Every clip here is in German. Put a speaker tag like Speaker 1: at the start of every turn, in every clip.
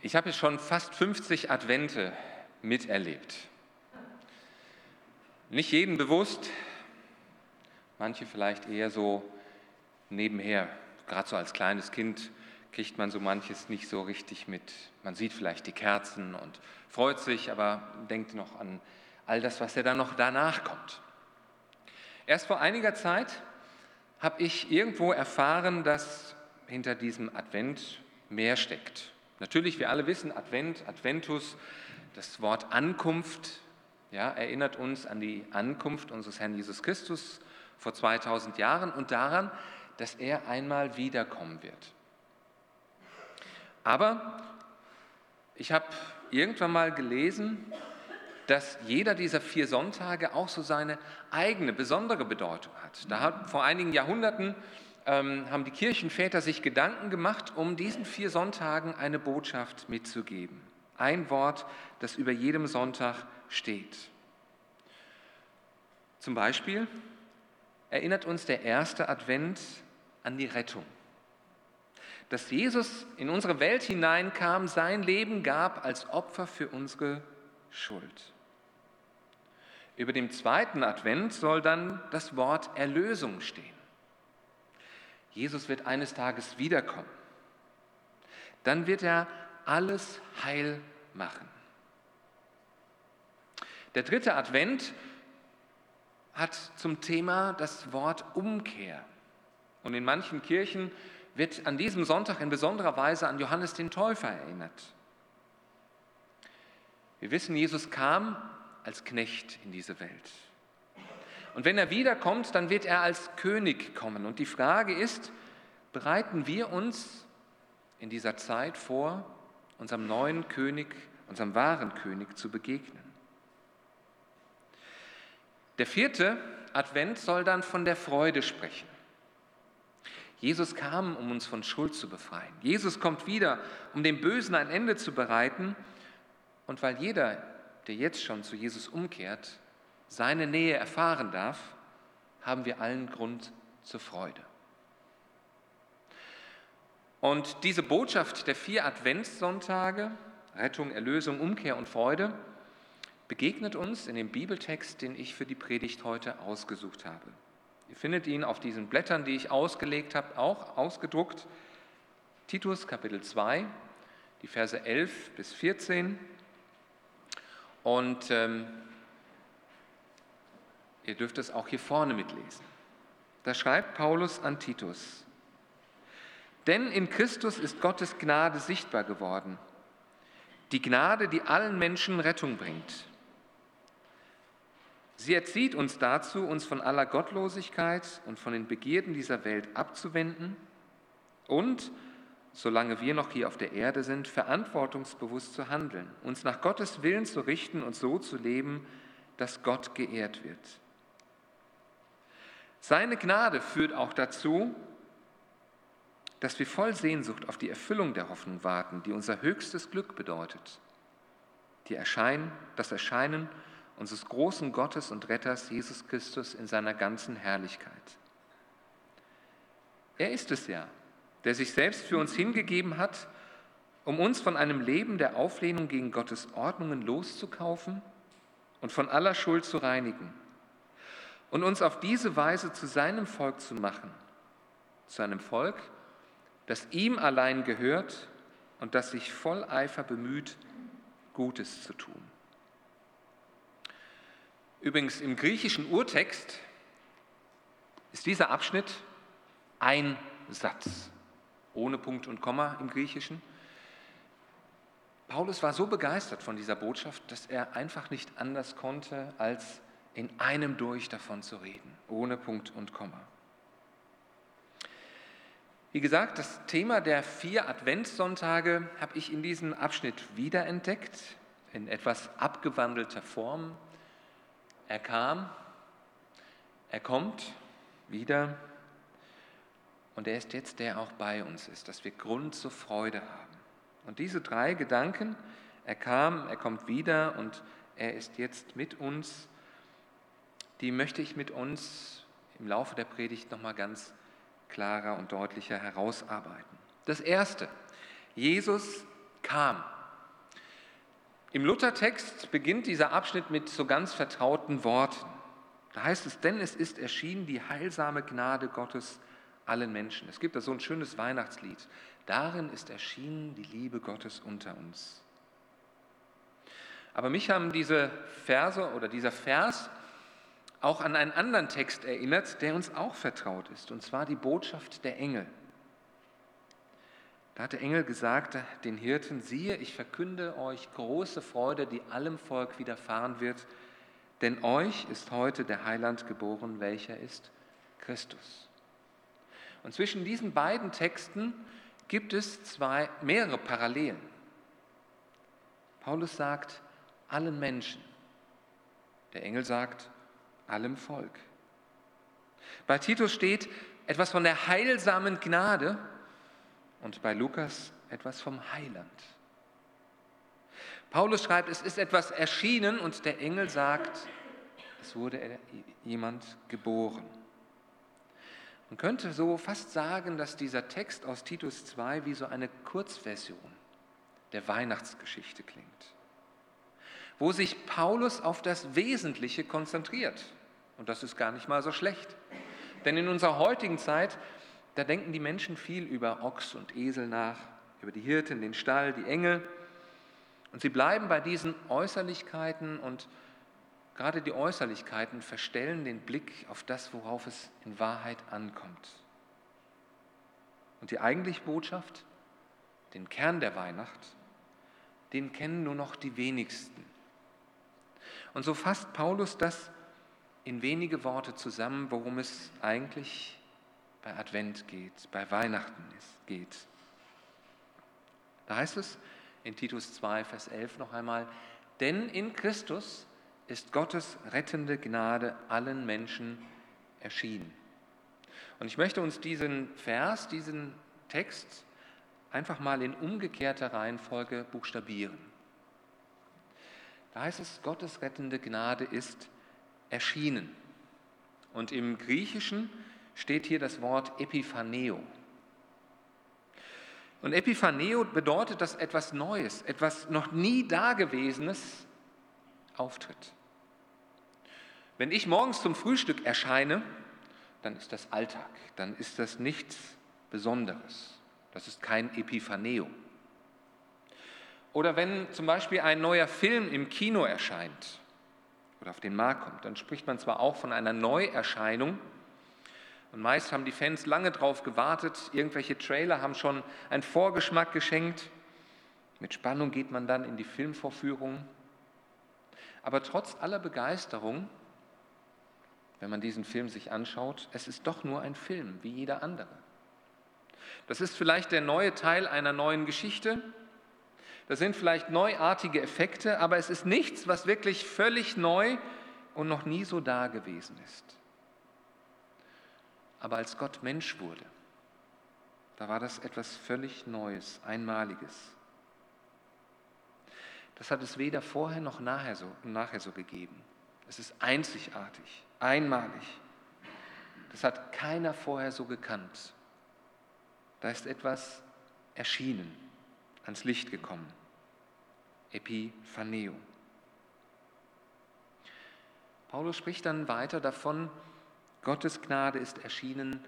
Speaker 1: Ich habe schon fast 50 Advente miterlebt. Nicht jeden bewusst, manche vielleicht eher so nebenher. Gerade so als kleines Kind kriegt man so manches nicht so richtig mit. Man sieht vielleicht die Kerzen und freut sich, aber denkt noch an all das, was ja dann noch danach kommt. Erst vor einiger Zeit habe ich irgendwo erfahren, dass hinter diesem Advent mehr steckt. Natürlich, wir alle wissen, Advent, Adventus, das Wort Ankunft, ja, erinnert uns an die Ankunft unseres Herrn Jesus Christus vor 2000 Jahren und daran, dass er einmal wiederkommen wird. Aber ich habe irgendwann mal gelesen, dass jeder dieser vier Sonntage auch so seine eigene besondere Bedeutung hat. Da hat vor einigen Jahrhunderten ähm, haben die Kirchenväter sich Gedanken gemacht, um diesen vier Sonntagen eine Botschaft mitzugeben. Ein Wort, das über jedem Sonntag steht. Zum Beispiel erinnert uns der erste Advent an die Rettung. Dass Jesus in unsere Welt hineinkam, sein Leben gab als Opfer für unsere Schuld. Über dem zweiten Advent soll dann das Wort Erlösung stehen. Jesus wird eines Tages wiederkommen. Dann wird er alles heil machen. Der dritte Advent hat zum Thema das Wort Umkehr. Und in manchen Kirchen wird an diesem Sonntag in besonderer Weise an Johannes den Täufer erinnert. Wir wissen, Jesus kam als Knecht in diese Welt. Und wenn er wiederkommt, dann wird er als König kommen. Und die Frage ist, bereiten wir uns in dieser Zeit vor, unserem neuen König, unserem wahren König zu begegnen? Der vierte Advent soll dann von der Freude sprechen. Jesus kam, um uns von Schuld zu befreien. Jesus kommt wieder, um dem Bösen ein Ende zu bereiten. Und weil jeder, der jetzt schon zu Jesus umkehrt, seine Nähe erfahren darf, haben wir allen Grund zur Freude. Und diese Botschaft der vier Adventssonntage, Rettung, Erlösung, Umkehr und Freude, begegnet uns in dem Bibeltext, den ich für die Predigt heute ausgesucht habe. Ihr findet ihn auf diesen Blättern, die ich ausgelegt habe, auch ausgedruckt. Titus Kapitel 2, die Verse 11 bis 14. Und ähm, Ihr dürft es auch hier vorne mitlesen. Da schreibt Paulus an Titus, denn in Christus ist Gottes Gnade sichtbar geworden, die Gnade, die allen Menschen Rettung bringt. Sie erzieht uns dazu, uns von aller Gottlosigkeit und von den Begierden dieser Welt abzuwenden und, solange wir noch hier auf der Erde sind, verantwortungsbewusst zu handeln, uns nach Gottes Willen zu richten und so zu leben, dass Gott geehrt wird. Seine Gnade führt auch dazu, dass wir voll Sehnsucht auf die Erfüllung der Hoffnung warten, die unser höchstes Glück bedeutet. Die Erscheinen, das Erscheinen unseres großen Gottes und Retters Jesus Christus in seiner ganzen Herrlichkeit. Er ist es ja, der sich selbst für uns hingegeben hat, um uns von einem Leben der Auflehnung gegen Gottes Ordnungen loszukaufen und von aller Schuld zu reinigen und uns auf diese Weise zu seinem Volk zu machen, zu einem Volk, das ihm allein gehört und das sich voll Eifer bemüht, Gutes zu tun. Übrigens im griechischen Urtext ist dieser Abschnitt ein Satz, ohne Punkt und Komma im Griechischen. Paulus war so begeistert von dieser Botschaft, dass er einfach nicht anders konnte, als in einem durch davon zu reden, ohne Punkt und Komma. Wie gesagt, das Thema der vier Adventssonntage habe ich in diesem Abschnitt wiederentdeckt, in etwas abgewandelter Form. Er kam, er kommt wieder und er ist jetzt der auch bei uns ist, dass wir Grund zur Freude haben. Und diese drei Gedanken, er kam, er kommt wieder und er ist jetzt mit uns, die möchte ich mit uns im Laufe der Predigt nochmal ganz klarer und deutlicher herausarbeiten. Das Erste, Jesus kam. Im Luthertext beginnt dieser Abschnitt mit so ganz vertrauten Worten. Da heißt es, denn es ist erschienen die heilsame Gnade Gottes allen Menschen. Es gibt da so ein schönes Weihnachtslied. Darin ist erschienen die Liebe Gottes unter uns. Aber mich haben diese Verse oder dieser Vers auch an einen anderen Text erinnert, der uns auch vertraut ist, und zwar die Botschaft der Engel. Da hat der Engel gesagt den Hirten, siehe, ich verkünde euch große Freude, die allem Volk widerfahren wird, denn euch ist heute der Heiland geboren, welcher ist Christus. Und zwischen diesen beiden Texten gibt es zwei, mehrere Parallelen. Paulus sagt, allen Menschen. Der Engel sagt, allem Volk. Bei Titus steht etwas von der heilsamen Gnade und bei Lukas etwas vom Heiland. Paulus schreibt, es ist etwas erschienen und der Engel sagt, es wurde jemand geboren. Man könnte so fast sagen, dass dieser Text aus Titus 2 wie so eine Kurzversion der Weihnachtsgeschichte klingt, wo sich Paulus auf das Wesentliche konzentriert. Und das ist gar nicht mal so schlecht. Denn in unserer heutigen Zeit da denken die Menschen viel über Ochs und Esel nach, über die Hirten, den Stall, die Engel. Und sie bleiben bei diesen Äußerlichkeiten und gerade die Äußerlichkeiten verstellen den Blick auf das, worauf es in Wahrheit ankommt. Und die eigentliche Botschaft, den Kern der Weihnacht, den kennen nur noch die wenigsten. Und so fasst Paulus das in wenige Worte zusammen, worum es eigentlich bei Advent geht, bei Weihnachten geht. Da heißt es in Titus 2, Vers 11 noch einmal, denn in Christus ist Gottes rettende Gnade allen Menschen erschienen. Und ich möchte uns diesen Vers, diesen Text einfach mal in umgekehrter Reihenfolge buchstabieren. Da heißt es, Gottes rettende Gnade ist erschienen. Und im Griechischen steht hier das Wort Epiphaneo. Und Epiphaneo bedeutet, dass etwas Neues, etwas noch nie Dagewesenes auftritt. Wenn ich morgens zum Frühstück erscheine, dann ist das Alltag, dann ist das nichts Besonderes. Das ist kein Epiphaneo. Oder wenn zum Beispiel ein neuer Film im Kino erscheint oder auf den Markt kommt, dann spricht man zwar auch von einer Neuerscheinung, und meist haben die Fans lange darauf gewartet. Irgendwelche Trailer haben schon einen Vorgeschmack geschenkt. Mit Spannung geht man dann in die Filmvorführung. Aber trotz aller Begeisterung, wenn man diesen Film sich anschaut, es ist doch nur ein Film, wie jeder andere. Das ist vielleicht der neue Teil einer neuen Geschichte. Das sind vielleicht neuartige Effekte, aber es ist nichts, was wirklich völlig neu und noch nie so da gewesen ist. Aber als Gott Mensch wurde, da war das etwas völlig Neues, Einmaliges. Das hat es weder vorher noch nachher so, nachher so gegeben. Es ist einzigartig, einmalig. Das hat keiner vorher so gekannt. Da ist etwas erschienen, ans Licht gekommen. Epiphaneo. Paulus spricht dann weiter davon, Gottes Gnade ist erschienen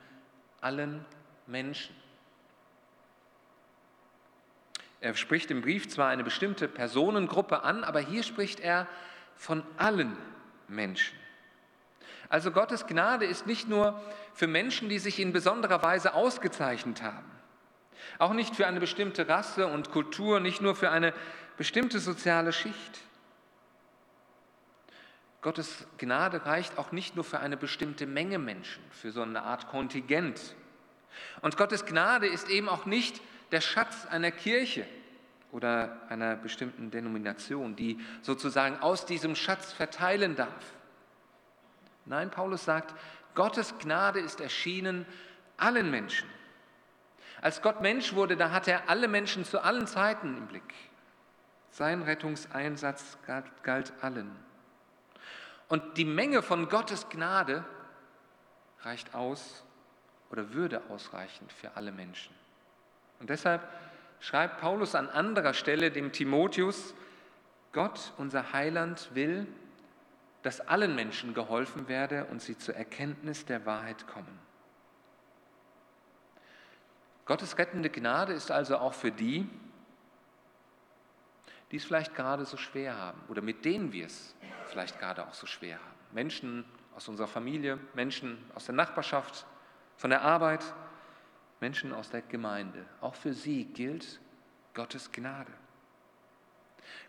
Speaker 1: allen Menschen. Er spricht im Brief zwar eine bestimmte Personengruppe an, aber hier spricht er von allen Menschen. Also Gottes Gnade ist nicht nur für Menschen, die sich in besonderer Weise ausgezeichnet haben, auch nicht für eine bestimmte Rasse und Kultur, nicht nur für eine bestimmte soziale Schicht. Gottes Gnade reicht auch nicht nur für eine bestimmte Menge Menschen, für so eine Art Kontingent. Und Gottes Gnade ist eben auch nicht der Schatz einer Kirche oder einer bestimmten Denomination, die sozusagen aus diesem Schatz verteilen darf. Nein, Paulus sagt, Gottes Gnade ist erschienen allen Menschen. Als Gott Mensch wurde, da hat er alle Menschen zu allen Zeiten im Blick. Sein Rettungseinsatz galt, galt allen. Und die Menge von Gottes Gnade reicht aus oder würde ausreichen für alle Menschen. Und deshalb schreibt Paulus an anderer Stelle dem Timotheus, Gott, unser Heiland, will, dass allen Menschen geholfen werde und sie zur Erkenntnis der Wahrheit kommen. Gottes rettende Gnade ist also auch für die, die es vielleicht gerade so schwer haben oder mit denen wir es vielleicht gerade auch so schwer haben. Menschen aus unserer Familie, Menschen aus der Nachbarschaft, von der Arbeit, Menschen aus der Gemeinde. Auch für sie gilt Gottes Gnade.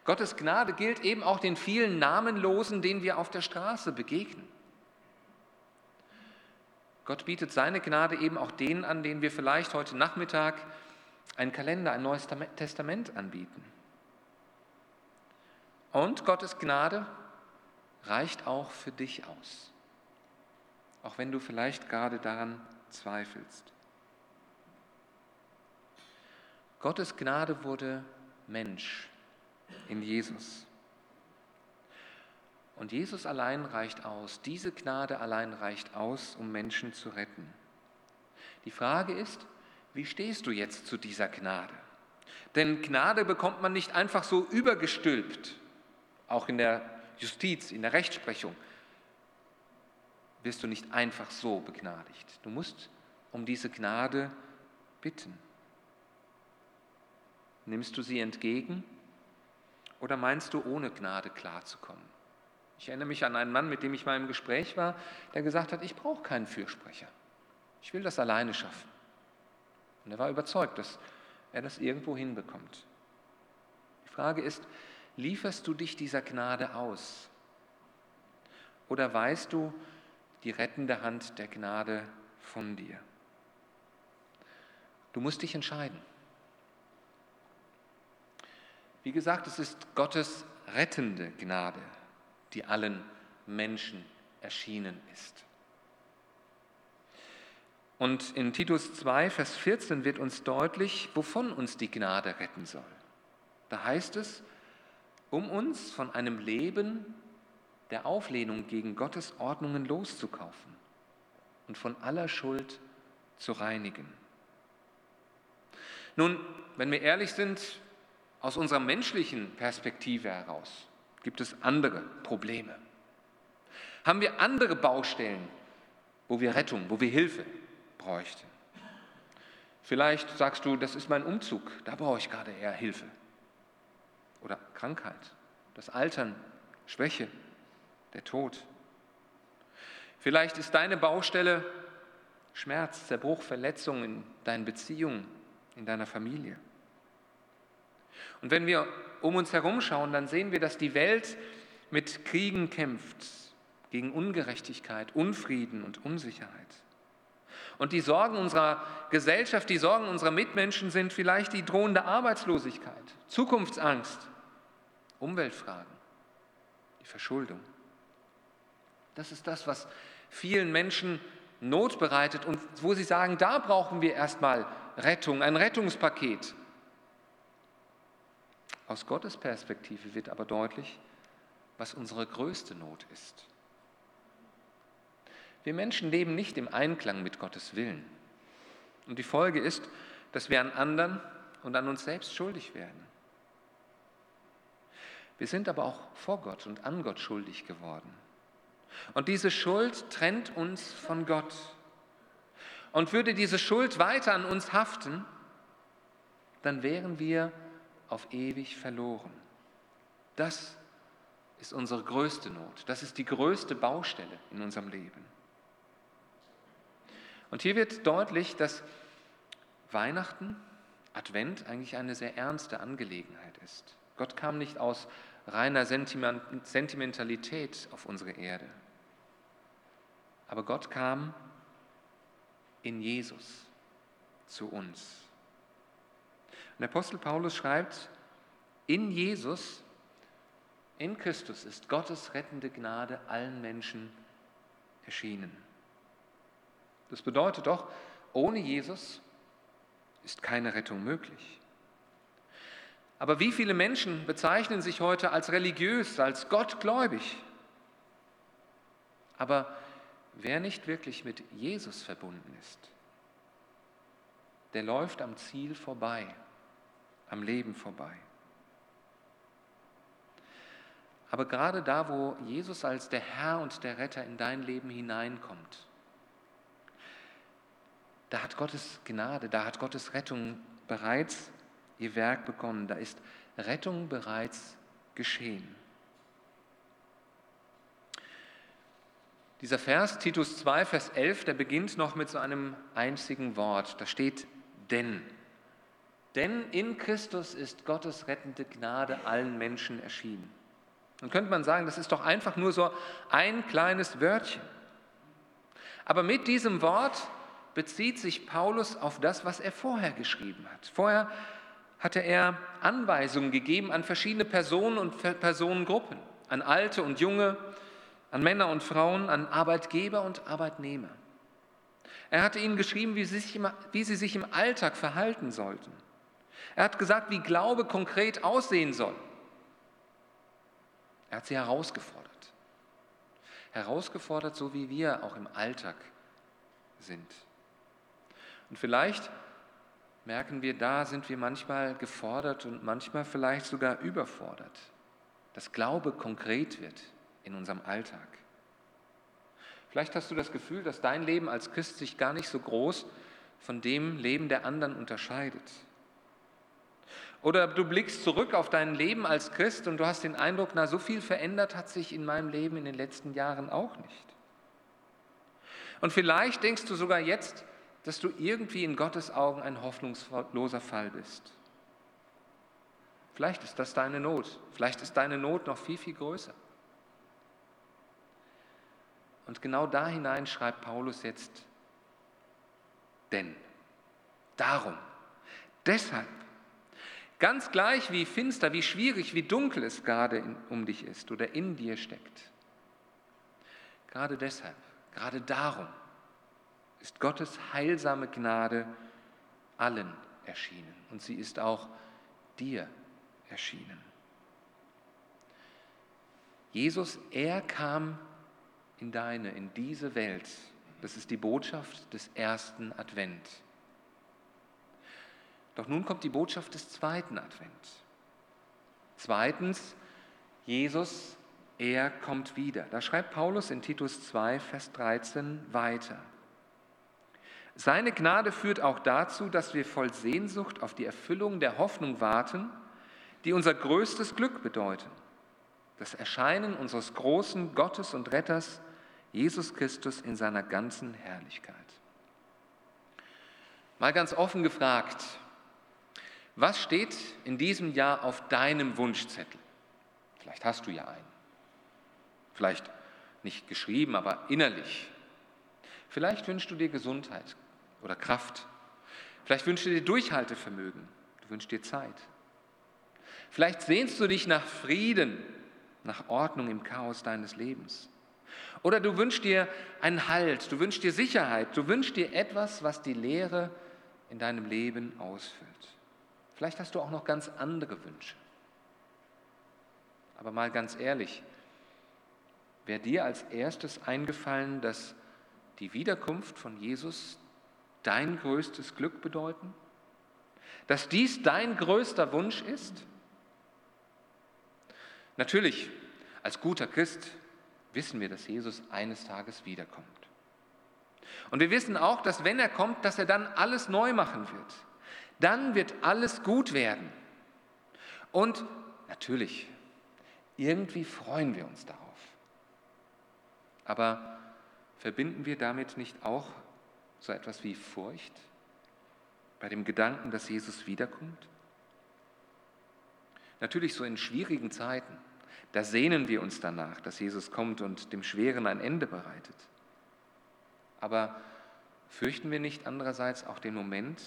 Speaker 1: Gottes Gnade gilt eben auch den vielen Namenlosen, denen wir auf der Straße begegnen. Gott bietet seine Gnade eben auch denen an, denen wir vielleicht heute Nachmittag einen Kalender, ein neues Testament anbieten. Und Gottes Gnade reicht auch für dich aus, auch wenn du vielleicht gerade daran zweifelst. Gottes Gnade wurde Mensch in Jesus. Und Jesus allein reicht aus, diese Gnade allein reicht aus, um Menschen zu retten. Die Frage ist, wie stehst du jetzt zu dieser Gnade? Denn Gnade bekommt man nicht einfach so übergestülpt, auch in der Justiz, in der Rechtsprechung wirst du nicht einfach so begnadigt. Du musst um diese Gnade bitten. Nimmst du sie entgegen oder meinst du, ohne Gnade klarzukommen? Ich erinnere mich an einen Mann, mit dem ich mal im Gespräch war, der gesagt hat, ich brauche keinen Fürsprecher. Ich will das alleine schaffen. Und er war überzeugt, dass er das irgendwo hinbekommt. Die Frage ist, lieferst du dich dieser Gnade aus? Oder weißt du die rettende Hand der Gnade von dir? Du musst dich entscheiden. Wie gesagt, es ist Gottes rettende Gnade, die allen Menschen erschienen ist. Und in Titus 2, Vers 14 wird uns deutlich, wovon uns die Gnade retten soll. Da heißt es, um uns von einem Leben der Auflehnung gegen Gottes Ordnungen loszukaufen und von aller Schuld zu reinigen. Nun, wenn wir ehrlich sind, aus unserer menschlichen Perspektive heraus gibt es andere Probleme. Haben wir andere Baustellen, wo wir Rettung, wo wir Hilfe bräuchten? Vielleicht sagst du, das ist mein Umzug, da brauche ich gerade eher Hilfe oder Krankheit, das Altern, Schwäche, der Tod. Vielleicht ist deine Baustelle Schmerz, Zerbruch, Verletzung in deinen Beziehungen, in deiner Familie. Und wenn wir um uns herum schauen, dann sehen wir, dass die Welt mit Kriegen kämpft, gegen Ungerechtigkeit, Unfrieden und Unsicherheit. Und die Sorgen unserer Gesellschaft, die Sorgen unserer Mitmenschen sind vielleicht die drohende Arbeitslosigkeit, Zukunftsangst, Umweltfragen, die Verschuldung. Das ist das, was vielen Menschen Not bereitet und wo sie sagen, da brauchen wir erstmal Rettung, ein Rettungspaket. Aus Gottes Perspektive wird aber deutlich, was unsere größte Not ist. Wir Menschen leben nicht im Einklang mit Gottes Willen. Und die Folge ist, dass wir an anderen und an uns selbst schuldig werden. Wir sind aber auch vor Gott und an Gott schuldig geworden. Und diese Schuld trennt uns von Gott. Und würde diese Schuld weiter an uns haften, dann wären wir auf ewig verloren. Das ist unsere größte Not. Das ist die größte Baustelle in unserem Leben. Und hier wird deutlich, dass Weihnachten, Advent eigentlich eine sehr ernste Angelegenheit ist. Gott kam nicht aus reiner Sentimentalität auf unsere Erde. Aber Gott kam in Jesus zu uns. Der Apostel Paulus schreibt, in Jesus, in Christus ist Gottes rettende Gnade allen Menschen erschienen. Das bedeutet doch, ohne Jesus ist keine Rettung möglich. Aber wie viele Menschen bezeichnen sich heute als religiös, als gottgläubig? Aber wer nicht wirklich mit Jesus verbunden ist, der läuft am Ziel vorbei. Am Leben vorbei. Aber gerade da, wo Jesus als der Herr und der Retter in dein Leben hineinkommt, da hat Gottes Gnade, da hat Gottes Rettung bereits ihr Werk begonnen, da ist Rettung bereits geschehen. Dieser Vers, Titus 2, Vers 11, der beginnt noch mit so einem einzigen Wort. Da steht denn. Denn in Christus ist Gottes rettende Gnade allen Menschen erschienen. Dann könnte man sagen, das ist doch einfach nur so ein kleines Wörtchen. Aber mit diesem Wort bezieht sich Paulus auf das, was er vorher geschrieben hat. Vorher hatte er Anweisungen gegeben an verschiedene Personen und Personengruppen, an Alte und Junge, an Männer und Frauen, an Arbeitgeber und Arbeitnehmer. Er hatte ihnen geschrieben, wie sie, sich im, Alltag verhalten sollten. Er hat gesagt, wie Glaube konkret aussehen soll. Er hat sie herausgefordert. Herausgefordert, so wie wir auch im Alltag sind. Und vielleicht merken wir, da sind wir manchmal gefordert und manchmal vielleicht sogar überfordert, dass Glaube konkret wird in unserem Alltag. Vielleicht hast du das Gefühl, dass dein Leben als Christ sich gar nicht so groß von dem Leben der anderen unterscheidet. Oder du blickst zurück auf dein Leben als Christ und du hast den Eindruck, na, so viel verändert hat sich in meinem Leben in den letzten Jahren auch nicht. Und vielleicht denkst du sogar jetzt, dass du irgendwie in Gottes Augen ein hoffnungsloser Fall bist. Vielleicht ist das deine Not. Vielleicht ist deine Not noch viel, viel größer. Und genau da hinein schreibt Paulus jetzt, denn, darum, deshalb, ganz gleich wie finster, wie schwierig, wie dunkel es gerade in, um dich ist oder in dir steckt. Gerade deshalb, gerade darum ist Gottes heilsame Gnade allen erschienen und sie ist auch dir erschienen. Jesus, er kam in deine, in diese Welt. Das ist die Botschaft des ersten Advent. Doch nun kommt die Botschaft des zweiten Advent. Zweitens, Jesus, er kommt wieder. Da schreibt Paulus in Titus 2, Vers 13 weiter. Seine Gnade führt auch dazu, dass wir voll Sehnsucht auf die Erfüllung der Hoffnung warten, die unser größtes Glück bedeuten. Das Erscheinen unseres großen Gottes und Retters, Jesus Christus in seiner ganzen Herrlichkeit. Mal ganz offen gefragt, was steht in diesem Jahr auf deinem Wunschzettel? Vielleicht hast du ja einen. Vielleicht nicht geschrieben, aber innerlich. Vielleicht wünschst du dir Gesundheit oder Kraft. Vielleicht wünschst du dir Durchhaltevermögen. Du wünschst dir Zeit. Vielleicht sehnst du dich nach Frieden, nach Ordnung im Chaos deines Lebens. Oder du wünschst dir einen Halt, du wünschst dir Sicherheit, du wünschst dir etwas, was die Lehre in deinem Leben ausfüllt. Vielleicht hast du auch noch ganz andere Wünsche. Aber mal ganz ehrlich, wäre dir als erstes eingefallen, dass die Wiederkunft von Jesus dein größtes Glück bedeuten? Dass dies dein größter Wunsch ist? Natürlich, als guter Christ wissen wir, dass Jesus eines Tages wiederkommt. Und wir wissen auch, dass wenn er kommt, dass er dann alles neu machen wird. Dann wird alles gut werden. Und natürlich, irgendwie freuen wir uns darauf. Aber verbinden wir damit nicht auch so etwas wie Furcht bei dem Gedanken, dass Jesus wiederkommt? Natürlich so in schwierigen Zeiten da sehnen wir uns danach, dass Jesus kommt und dem Schweren ein Ende bereitet. Aber fürchten wir nicht andererseits auch den Moment,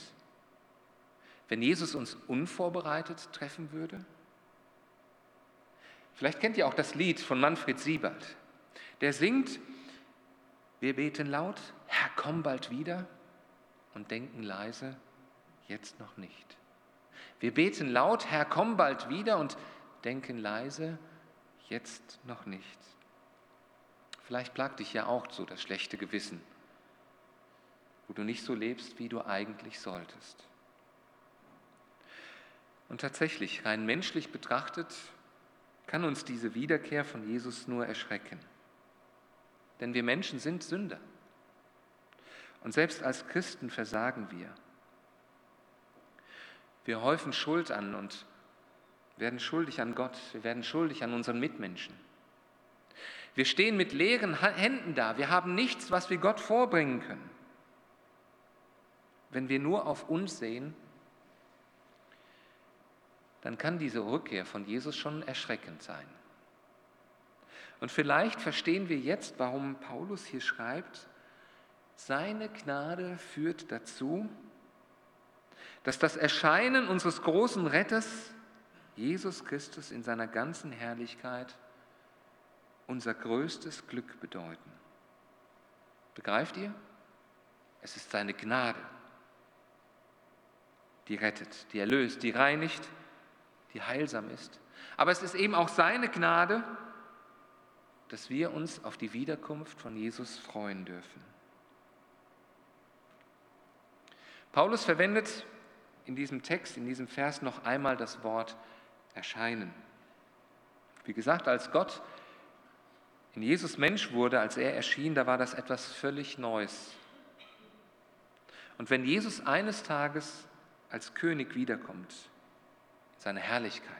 Speaker 1: wenn Jesus uns unvorbereitet treffen würde? Vielleicht kennt ihr auch das Lied von Manfred Siebert. Der singt, wir beten laut, Herr, komm bald wieder und denken leise, jetzt noch nicht. Wir beten laut, Herr, komm bald wieder und denken leise, jetzt noch nicht. Vielleicht plagt dich ja auch so das schlechte Gewissen, wo du nicht so lebst, wie du eigentlich solltest. Und tatsächlich, rein menschlich betrachtet, kann uns diese Wiederkehr von Jesus nur erschrecken. Denn wir Menschen sind Sünder. Und selbst als Christen versagen wir. Wir häufen Schuld an und werden schuldig an Gott, wir werden schuldig an unseren Mitmenschen. Wir stehen mit leeren Händen da, wir haben nichts, was wir Gott vorbringen können. Wenn wir nur auf uns sehen, dann kann diese Rückkehr von Jesus schon erschreckend sein. Und vielleicht verstehen wir jetzt, warum Paulus hier schreibt, seine Gnade führt dazu, dass das Erscheinen unseres großen Retters, Jesus Christus in seiner ganzen Herrlichkeit, unser größtes Glück bedeuten. Begreift ihr? Es ist seine Gnade, die rettet, die erlöst, die reinigt, die heilsam ist. Aber es ist eben auch seine Gnade, dass wir uns auf die Wiederkunft von Jesus freuen dürfen. Paulus verwendet in diesem Text, in diesem Vers noch einmal das Wort erscheinen. Wie gesagt, als Gott in Jesus Mensch wurde, als er erschien, da war das etwas völlig Neues. Und wenn Jesus eines Tages als König wiederkommt, seine Herrlichkeit,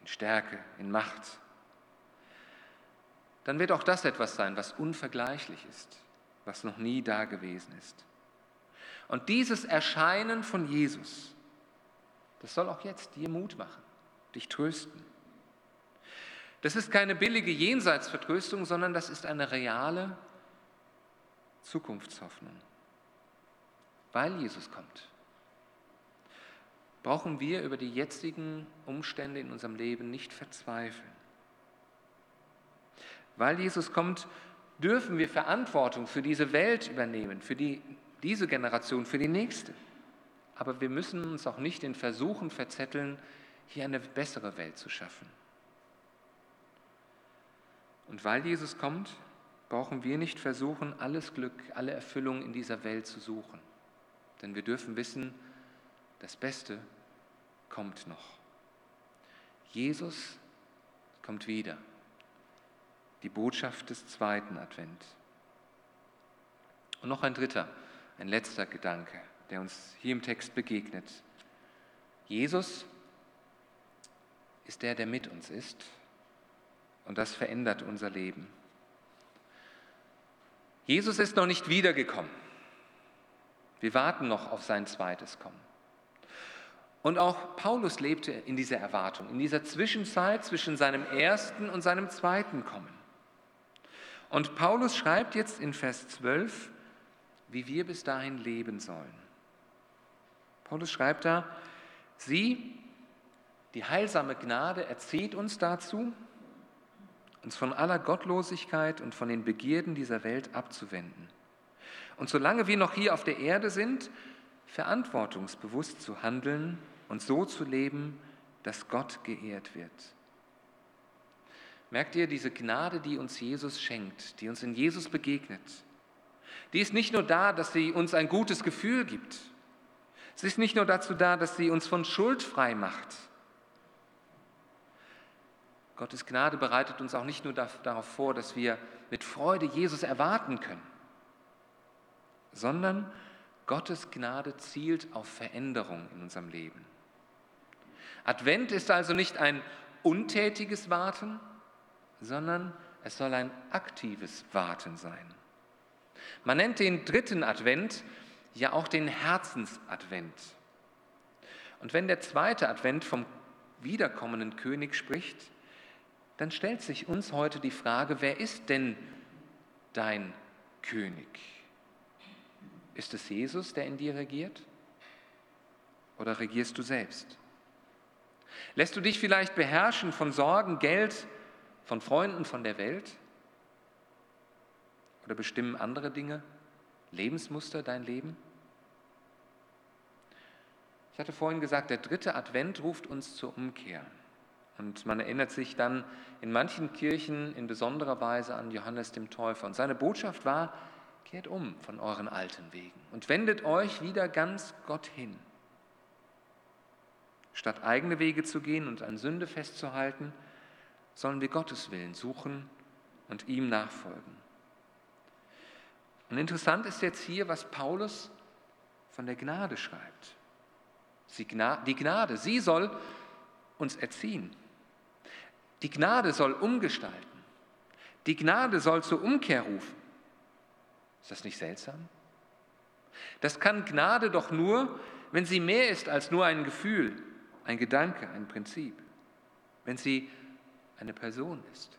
Speaker 1: in Stärke, in Macht, dann wird auch das etwas sein, was unvergleichlich ist, was noch nie da gewesen ist. Und dieses Erscheinen von Jesus, das soll auch jetzt dir Mut machen, dich trösten. Das ist keine billige Jenseitsvertröstung, sondern das ist eine reale Zukunftshoffnung, weil Jesus kommt brauchen wir über die jetzigen Umstände in unserem Leben nicht verzweifeln. Weil Jesus kommt, dürfen wir Verantwortung für diese Welt übernehmen, für die, diese Generation, für die nächste. Aber wir müssen uns auch nicht in Versuchen verzetteln, hier eine bessere Welt zu schaffen. Und weil Jesus kommt, brauchen wir nicht versuchen, alles Glück, alle Erfüllung in dieser Welt zu suchen. Denn wir dürfen wissen, das Beste kommt noch. Jesus kommt wieder. Die Botschaft des zweiten Advent. Und noch ein dritter, ein letzter Gedanke, der uns hier im Text begegnet. Jesus ist der, der mit uns ist. Und das verändert unser Leben. Jesus ist noch nicht wiedergekommen. Wir warten noch auf sein zweites Kommen. Und auch Paulus lebte in dieser Erwartung, in dieser Zwischenzeit zwischen seinem ersten und seinem zweiten Kommen. Und Paulus schreibt jetzt in Vers 12, wie wir bis dahin leben sollen. Paulus schreibt da, sie, die heilsame Gnade, erzieht uns dazu, uns von aller Gottlosigkeit und von den Begierden dieser Welt abzuwenden. Und solange wir noch hier auf der Erde sind, verantwortungsbewusst zu handeln und so zu leben, dass Gott geehrt wird. Merkt ihr diese Gnade, die uns Jesus schenkt, die uns in Jesus begegnet? Die ist nicht nur da, dass sie uns ein gutes Gefühl gibt. Sie ist nicht nur dazu da, dass sie uns von Schuld frei macht. Gottes Gnade bereitet uns auch nicht nur darauf vor, dass wir mit Freude Jesus erwarten können, sondern Gottes Gnade zielt auf Veränderung in unserem Leben. Advent ist also nicht ein untätiges Warten, sondern es soll ein aktives Warten sein. Man nennt den dritten Advent ja auch den Herzensadvent. Und wenn der zweite Advent vom wiederkommenden König spricht, dann stellt sich uns heute die Frage, wer ist denn dein König? Ist es Jesus, der in dir regiert? Oder regierst du selbst? Lässt du dich vielleicht beherrschen von Sorgen, Geld, von Freunden, von der Welt? Oder bestimmen andere Dinge, Lebensmuster dein Leben? Ich hatte vorhin gesagt, der dritte Advent ruft uns zur Umkehr. Und man erinnert sich dann in manchen Kirchen in besonderer Weise an Johannes dem Täufer. Und seine Botschaft war, kehrt um von euren alten Wegen und wendet euch wieder ganz Gott hin. Statt eigene Wege zu gehen und an Sünde festzuhalten, sollen wir Gottes Willen suchen und ihm nachfolgen. Und interessant ist jetzt hier, was Paulus von der Gnade schreibt. Die Gnade, sie soll uns erziehen. Die Gnade soll umgestalten. Die Gnade soll zur Umkehr rufen. Ist das nicht seltsam? Das kann Gnade doch nur, wenn sie mehr ist als nur ein Gefühl, ein Gedanke, ein Prinzip. Wenn sie eine Person ist.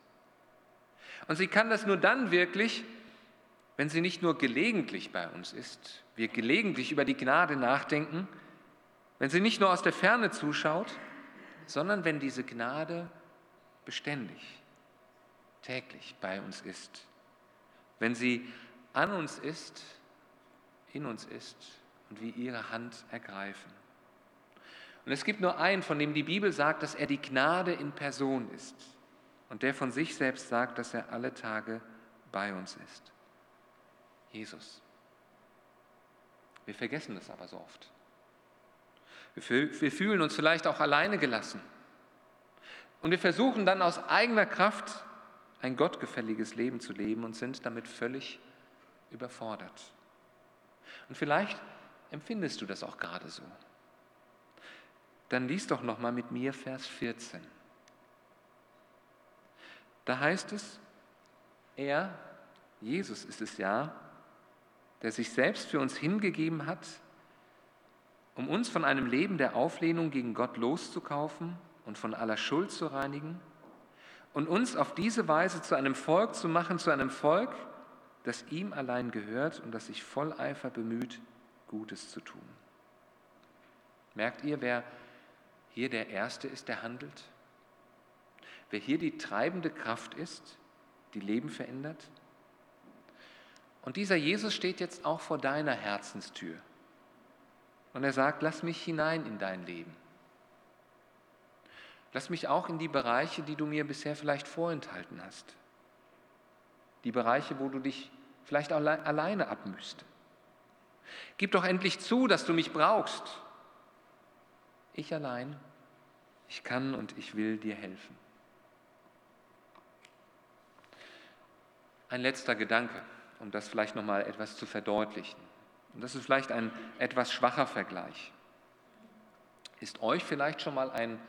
Speaker 1: Und sie kann das nur dann wirklich, wenn sie nicht nur gelegentlich bei uns ist, wir gelegentlich über die Gnade nachdenken, wenn sie nicht nur aus der Ferne zuschaut, sondern wenn diese Gnade beständig, täglich bei uns ist, wenn sie an uns ist, in uns ist und wir ihre Hand ergreifen. Und es gibt nur einen, von dem die Bibel sagt, dass er die Gnade in Person ist und der von sich selbst sagt, dass er alle Tage bei uns ist. Jesus. Wir vergessen das aber so oft. Wir fühlen uns vielleicht auch alleine gelassen. Und wir versuchen dann aus eigener Kraft ein gottgefälliges Leben zu leben und sind damit völlig überfordert. Und vielleicht empfindest du das auch gerade so. Dann lies doch noch mal mit mir Vers 14. Da heißt es, er, Jesus ist es ja, der sich selbst für uns hingegeben hat, um uns von einem Leben der Auflehnung gegen Gott loszukaufen und von aller Schuld zu reinigen und uns auf diese Weise zu einem Volk zu machen, zu einem Volk, das ihm allein gehört und das sich voll Eifer bemüht, Gutes zu tun. Merkt ihr, wer hier der Erste ist, der handelt? Wer hier die treibende Kraft ist, die Leben verändert? Und dieser Jesus steht jetzt auch vor deiner Herzenstür. Und er sagt, lass mich hinein in dein Leben. Lass mich auch in die Bereiche, die du mir bisher vielleicht vorenthalten hast. Die Bereiche, wo du dich vielleicht auch alleine abmüsst. Gib doch endlich zu, dass du mich brauchst. Ich allein, ich kann und ich will dir helfen. Ein letzter Gedanke, um das vielleicht noch mal etwas zu verdeutlichen. Und das ist vielleicht ein etwas schwacher Vergleich. Ist euch vielleicht schon mal ein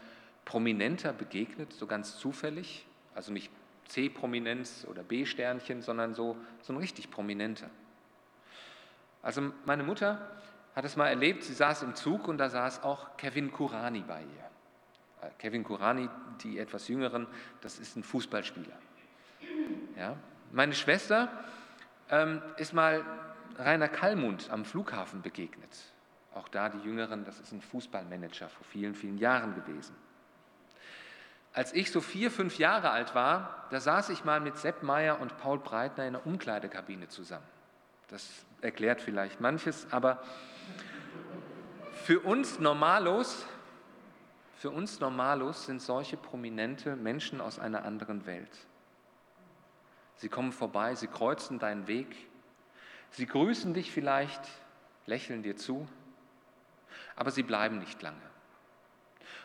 Speaker 1: Prominenter begegnet, so ganz zufällig? Also nicht C-Prominenz oder B-Sternchen, sondern so, so ein richtig Prominenter. Also meine Mutter hat es mal erlebt, sie saß im Zug und da saß auch Kevin Kurani bei ihr. Kevin Kurani, die etwas jüngeren, das ist ein Fußballspieler. Ja. Meine Schwester ähm, ist mal Rainer Kallmund am Flughafen begegnet. Auch da die Jüngeren, das ist ein Fußballmanager vor vielen, vielen Jahren gewesen. Als ich so vier, fünf Jahre alt war, da saß ich mal mit Sepp Meyer und Paul Breitner in einer Umkleidekabine zusammen. Das erklärt vielleicht manches, aber für uns Normalos, für uns Normalos sind solche prominente Menschen aus einer anderen Welt. Sie kommen vorbei, sie kreuzen deinen Weg, sie grüßen dich vielleicht, lächeln dir zu, aber sie bleiben nicht lange.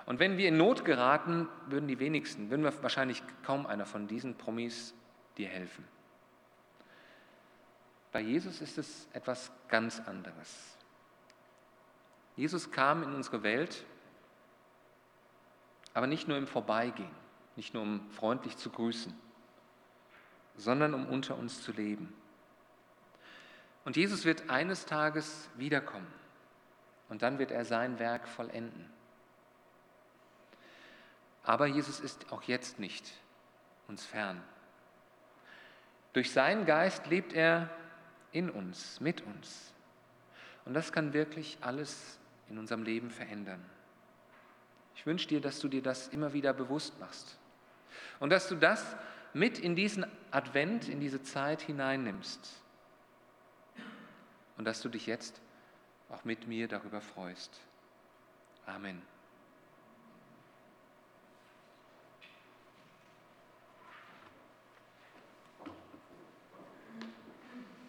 Speaker 1: Und wenn wir in Not geraten, würden die wenigsten, würden wir wahrscheinlich kaum einer von diesen Promis dir helfen. Bei Jesus ist es etwas ganz anderes. Jesus kam in unsere Welt, aber nicht nur im Vorbeigehen, nicht nur um freundlich zu grüßen, sondern um unter uns zu leben. Und Jesus wird eines Tages wiederkommen und dann wird er sein Werk vollenden. Aber Jesus ist auch jetzt nicht uns fern. Durch seinen Geist lebt er in uns, mit uns. Und das kann wirklich alles in unserem Leben verändern. Ich wünsche dir, dass du dir das immer wieder bewusst machst und dass du das mit in diesen Advent, in diese Zeit hineinnimmst und dass du dich jetzt auch mit mir darüber freust. Amen.